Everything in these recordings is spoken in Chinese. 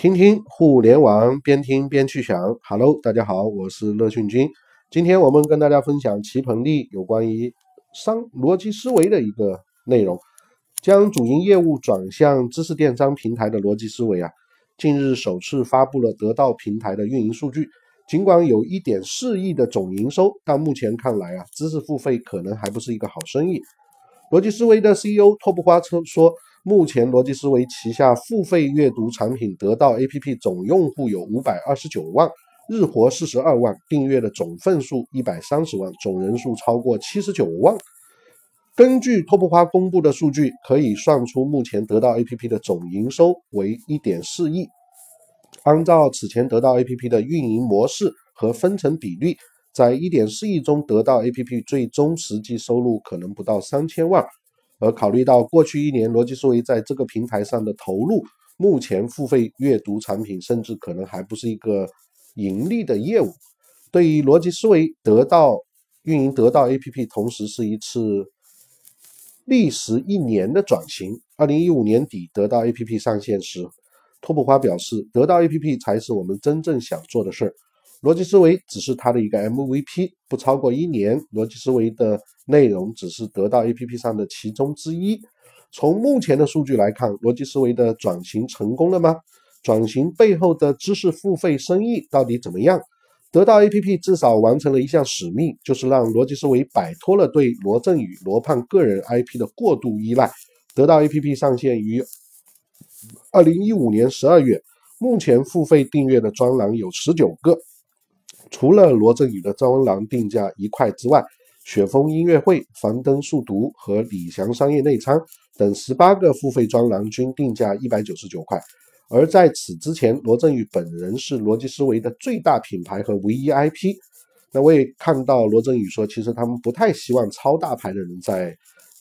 听听互联网，边听边去想。Hello，大家好，我是乐讯君。今天我们跟大家分享齐鹏利有关于商逻辑思维的一个内容，将主营业务转向知识电商平台的逻辑思维啊，近日首次发布了得到平台的运营数据。尽管有一点四亿的总营收，但目前看来啊，知识付费可能还不是一个好生意。逻辑思维的 CEO 托布花车说。目前，逻辑思维旗下付费阅读产品得到 APP 总用户有五百二十九万，日活四十二万，订阅的总份数一百三十万，总人数超过七十九万。根据托布花公布的数据，可以算出目前得到 APP 的总营收为一点四亿。按照此前得到 APP 的运营模式和分成比例，在一点四亿中得到 APP 最终实际收入可能不到三千万。而考虑到过去一年逻辑思维在这个平台上的投入，目前付费阅读产品甚至可能还不是一个盈利的业务。对于逻辑思维得到运营得到 APP，同时是一次历时一年的转型。二零一五年底得到 APP 上线时，托普花表示，得到 APP 才是我们真正想做的事儿。逻辑思维只是它的一个 MVP，不超过一年，逻辑思维的内容只是得到 APP 上的其中之一。从目前的数据来看，逻辑思维的转型成功了吗？转型背后的知识付费生意到底怎么样？得到 APP 至少完成了一项使命，就是让逻辑思维摆脱了对罗振宇、罗胖个人 IP 的过度依赖。得到 APP 上线于二零一五年十二月，目前付费订阅的专栏有十九个。除了罗振宇的专栏定价一块之外，雪峰音乐会、樊登速读和李翔商业内参等十八个付费专栏均定价一百九十九块。而在此之前，罗振宇本人是逻辑思维的最大品牌和唯一 IP。那我也看到罗振宇说，其实他们不太希望超大牌的人在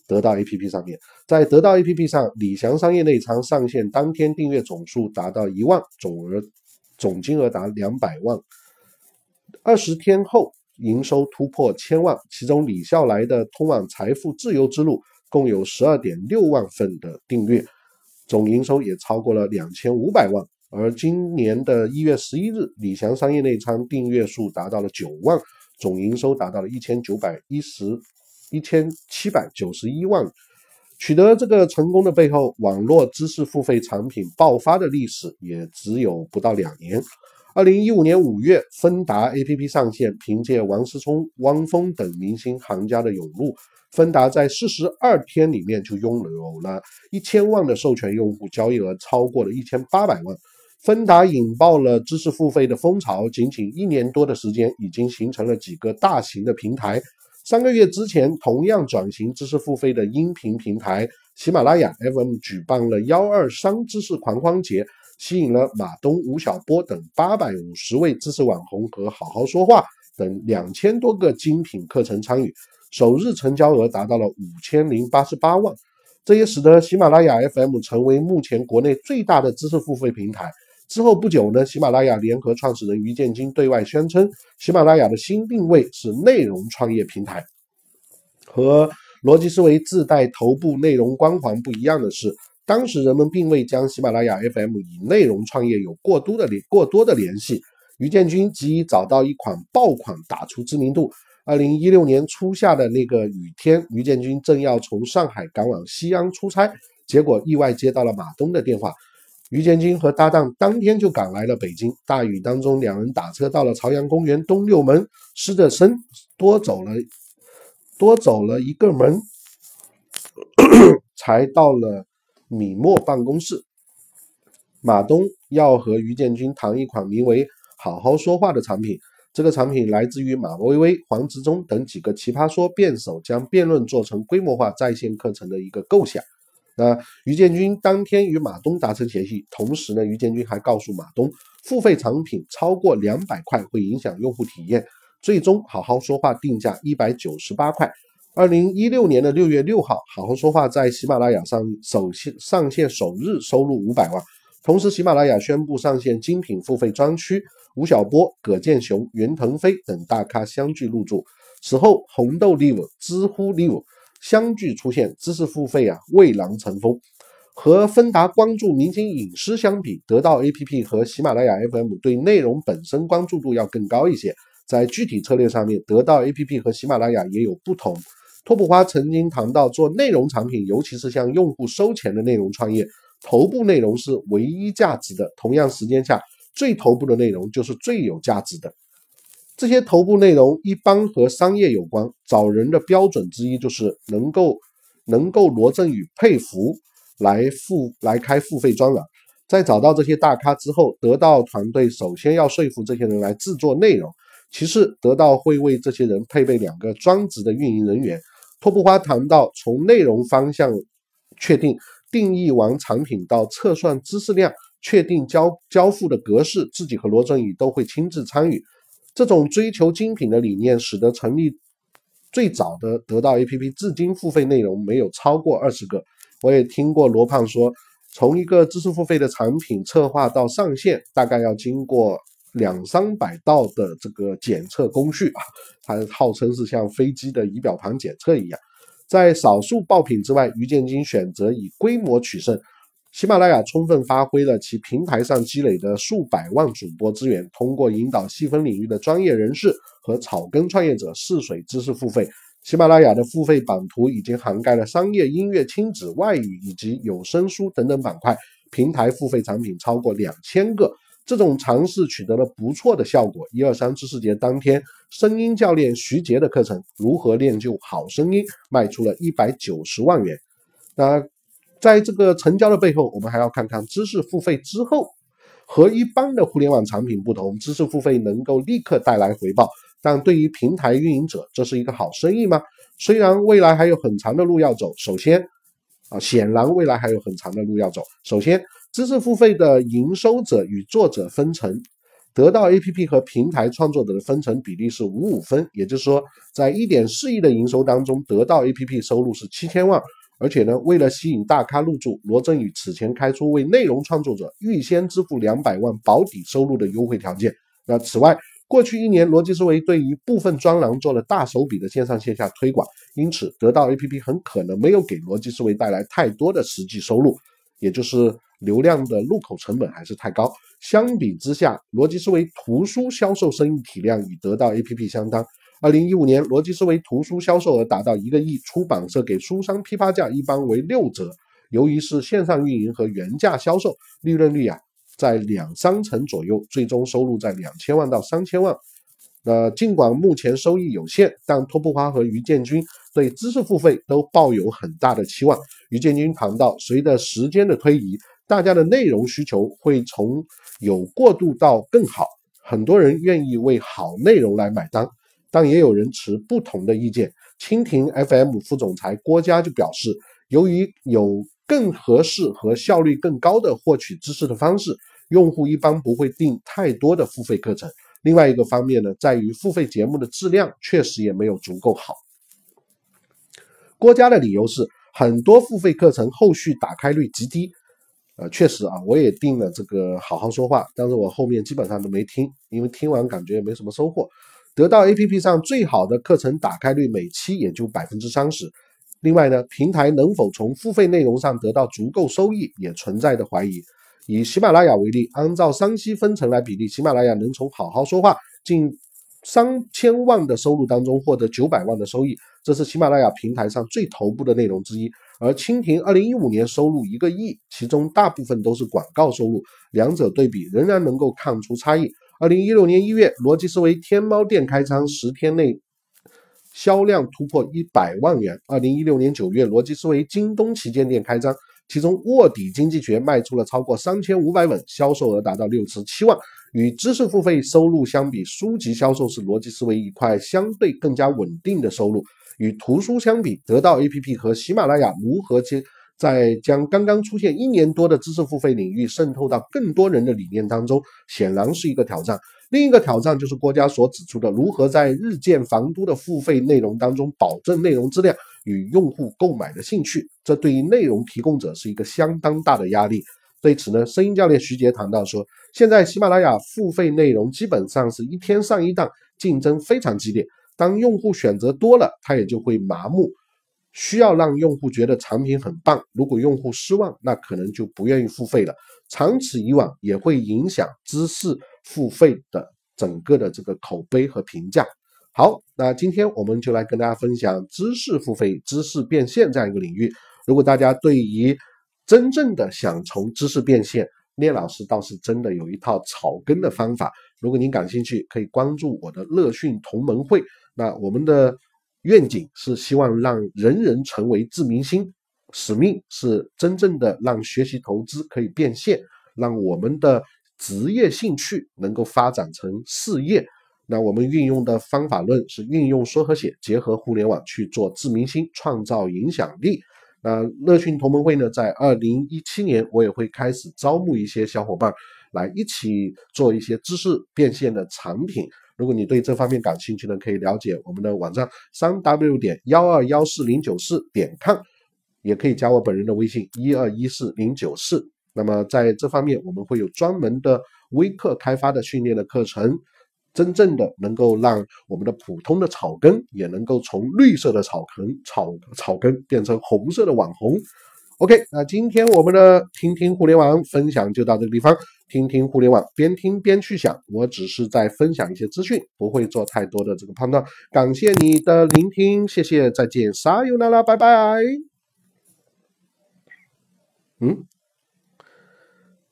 得到 APP 上面。在得到 APP 上，李翔商业内参上线当天订阅总数达到一万，总额总金额达两百万。二十天后，营收突破千万，其中李笑来的《通往财富自由之路》共有十二点六万份的订阅，总营收也超过了两千五百万。而今年的一月十一日，李翔商业内参订阅数达到了九万，总营收达到了一千九百一十一千七百九十一万。取得这个成功的背后，网络知识付费产品爆发的历史也只有不到两年。二零一五年五月，芬达 APP 上线，凭借王思聪、汪峰等明星行家的涌入，芬达在四十二天里面就拥有了一千万的授权用户，交易额超过了一千八百万。芬达引爆了知识付费的风潮，仅仅一年多的时间，已经形成了几个大型的平台。三个月之前，同样转型知识付费的音频平台喜马拉雅 FM 举办了幺二三知识狂欢节。吸引了马东、吴晓波等八百五十位知识网红和好好说话等两千多个精品课程参与，首日成交额达到了五千零八十八万。这也使得喜马拉雅 FM 成为目前国内最大的知识付费平台。之后不久呢，喜马拉雅联合创始人于建军对外宣称，喜马拉雅的新定位是内容创业平台。和逻辑思维自带头部内容光环不一样的是。当时人们并未将喜马拉雅 FM 与内容创业有过多的联过多的联系。于建军急于找到一款爆款打出知名度。二零一六年初夏的那个雨天，于建军正要从上海赶往西安出差，结果意外接到了马东的电话。于建军和搭档当天就赶来了北京。大雨当中，两人打车到了朝阳公园东六门，湿着身，多走了多走了一个门，才到了。米墨办公室，马东要和于建军谈一款名为“好好说话”的产品。这个产品来自于马薇薇、黄执中等几个奇葩说辩手将辩论做成规模化在线课程的一个构想。那于建军当天与马东达成协议，同时呢，于建军还告诉马东，付费产品超过两百块会影响用户体验。最终，好好说话定价一百九十八块。二零一六年的六月六号，好好说话在喜马拉雅上首线上线首日收入五百万。同时，喜马拉雅宣布上线精品付费专区，吴晓波、葛剑雄、袁腾飞等大咖相继入驻。此后，红豆 Live、知乎 Live 相继出现，知识付费啊蔚然成风。和芬达关注明星隐私相比，得到 APP 和喜马拉雅 FM 对内容本身关注度要更高一些。在具体策略上面，得到 APP 和喜马拉雅也有不同。托普花曾经谈到，做内容产品，尤其是向用户收钱的内容创业，头部内容是唯一价值的。同样时间下，最头部的内容就是最有价值的。这些头部内容一般和商业有关，找人的标准之一就是能够能够罗振宇佩服。来付来开付费专栏，在找到这些大咖之后，得到团队首先要说服这些人来制作内容，其次得到会为这些人配备两个专职的运营人员。托布花谈到，从内容方向确定、定义完产品到测算知识量、确定交交付的格式，自己和罗振宇都会亲自参与。这种追求精品的理念，使得成立最早的得到 APP 至今付费内容没有超过二十个。我也听过罗胖说，从一个知识付费的产品策划到上线，大概要经过两三百道的这个检测工序啊，它号称是像飞机的仪表盘检测一样。在少数爆品之外，于建军选择以规模取胜。喜马拉雅充分发挥了其平台上积累的数百万主播资源，通过引导细分领域的专业人士和草根创业者试水知识付费。喜马拉雅的付费版图已经涵盖了商业、音乐、亲子、外语以及有声书等等板块，平台付费产品超过两千个。这种尝试取得了不错的效果。一二三知识节当天，声音教练徐杰的课程《如何练就好声音》卖出了一百九十万元。那在这个成交的背后，我们还要看看知识付费之后，和一般的互联网产品不同，知识付费能够立刻带来回报。但对于平台运营者，这是一个好生意吗？虽然未来还有很长的路要走。首先，啊，显然未来还有很长的路要走。首先，知识付费的营收者与作者分成，得到 APP 和平台创作者的分成比例是五五分，也就是说，在一点四亿的营收当中，得到 APP 收入是七千万。而且呢，为了吸引大咖入驻，罗振宇此前开出为内容创作者预先支付两百万保底收入的优惠条件。那此外，过去一年，逻辑思维对于部分专栏做了大手笔的线上线下推广，因此得到 APP 很可能没有给逻辑思维带来太多的实际收入，也就是流量的入口成本还是太高。相比之下，逻辑思维图书销售生意体量与得到 APP 相当。二零一五年，逻辑思维图书销售额达到一个亿，出版社给书商批发价一般为六折。由于是线上运营和原价销售，利润率啊。在两三成左右，最终收入在两千万到三千万。那尽管目前收益有限，但托布花和于建军对知识付费都抱有很大的期望。于建军谈到，随着时间的推移，大家的内容需求会从有过渡到更好，很多人愿意为好内容来买单，但也有人持不同的意见。蜻蜓 FM 副总裁郭佳就表示，由于有更合适和效率更高的获取知识的方式，用户一般不会订太多的付费课程。另外一个方面呢，在于付费节目的质量确实也没有足够好。郭嘉的理由是，很多付费课程后续打开率极低。呃，确实啊，我也订了这个好好说话，但是我后面基本上都没听，因为听完感觉也没什么收获。得到 APP 上最好的课程打开率每期也就百分之三十。另外呢，平台能否从付费内容上得到足够收益，也存在的怀疑。以喜马拉雅为例，按照商息分成来比例，喜马拉雅能从好好说话近三千万的收入当中获得九百万的收益，这是喜马拉雅平台上最头部的内容之一。而蜻蜓二零一五年收入一个亿，其中大部分都是广告收入，两者对比仍然能够看出差异。二零一六年一月，逻辑思维天猫店开仓十天内。销量突破一百万元。二零一六年九月，逻辑思维京东旗舰店开张，其中卧底经济学卖出了超过三千五百本，销售额达到六十七万。与知识付费收入相比，书籍销售是逻辑思维一块相对更加稳定的收入。与图书相比，得到 APP 和喜马拉雅如何接在将刚刚出现一年多的知识付费领域渗透到更多人的理念当中，显然是一个挑战。另一个挑战就是国家所指出的，如何在日渐繁多的付费内容当中保证内容质量与用户购买的兴趣，这对于内容提供者是一个相当大的压力。对此呢，声音教练徐杰谈到说，现在喜马拉雅付费内容基本上是一天上一档，竞争非常激烈。当用户选择多了，他也就会麻木。需要让用户觉得产品很棒。如果用户失望，那可能就不愿意付费了。长此以往，也会影响知识付费的整个的这个口碑和评价。好，那今天我们就来跟大家分享知识付费、知识变现这样一个领域。如果大家对于真正的想从知识变现，聂老师倒是真的有一套草根的方法。如果您感兴趣，可以关注我的乐讯同盟会。那我们的愿景是希望让人人成为自明星，使命是真正的让学习投资可以变现，让我们的职业兴趣能够发展成事业。那我们运用的方法论是运用说和写，结合互联网去做自明星，创造影响力。那乐讯同盟会呢，在二零一七年，我也会开始招募一些小伙伴来一起做一些知识变现的产品。如果你对这方面感兴趣呢，可以了解我们的网站三 w 点幺二幺四零九四点 com，也可以加我本人的微信一二一四零九四。那么在这方面，我们会有专门的微课开发的训练的课程。真正的能够让我们的普通的草根也能够从绿色的草根草草根变成红色的网红。OK，那今天我们的听听互联网分享就到这个地方。听听互联网，边听边去想。我只是在分享一些资讯，不会做太多的这个判断。感谢你的聆听，谢谢，再见，撒由那拉，拜拜。嗯，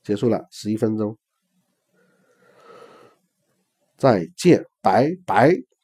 结束了，十一分钟。再见，拜拜。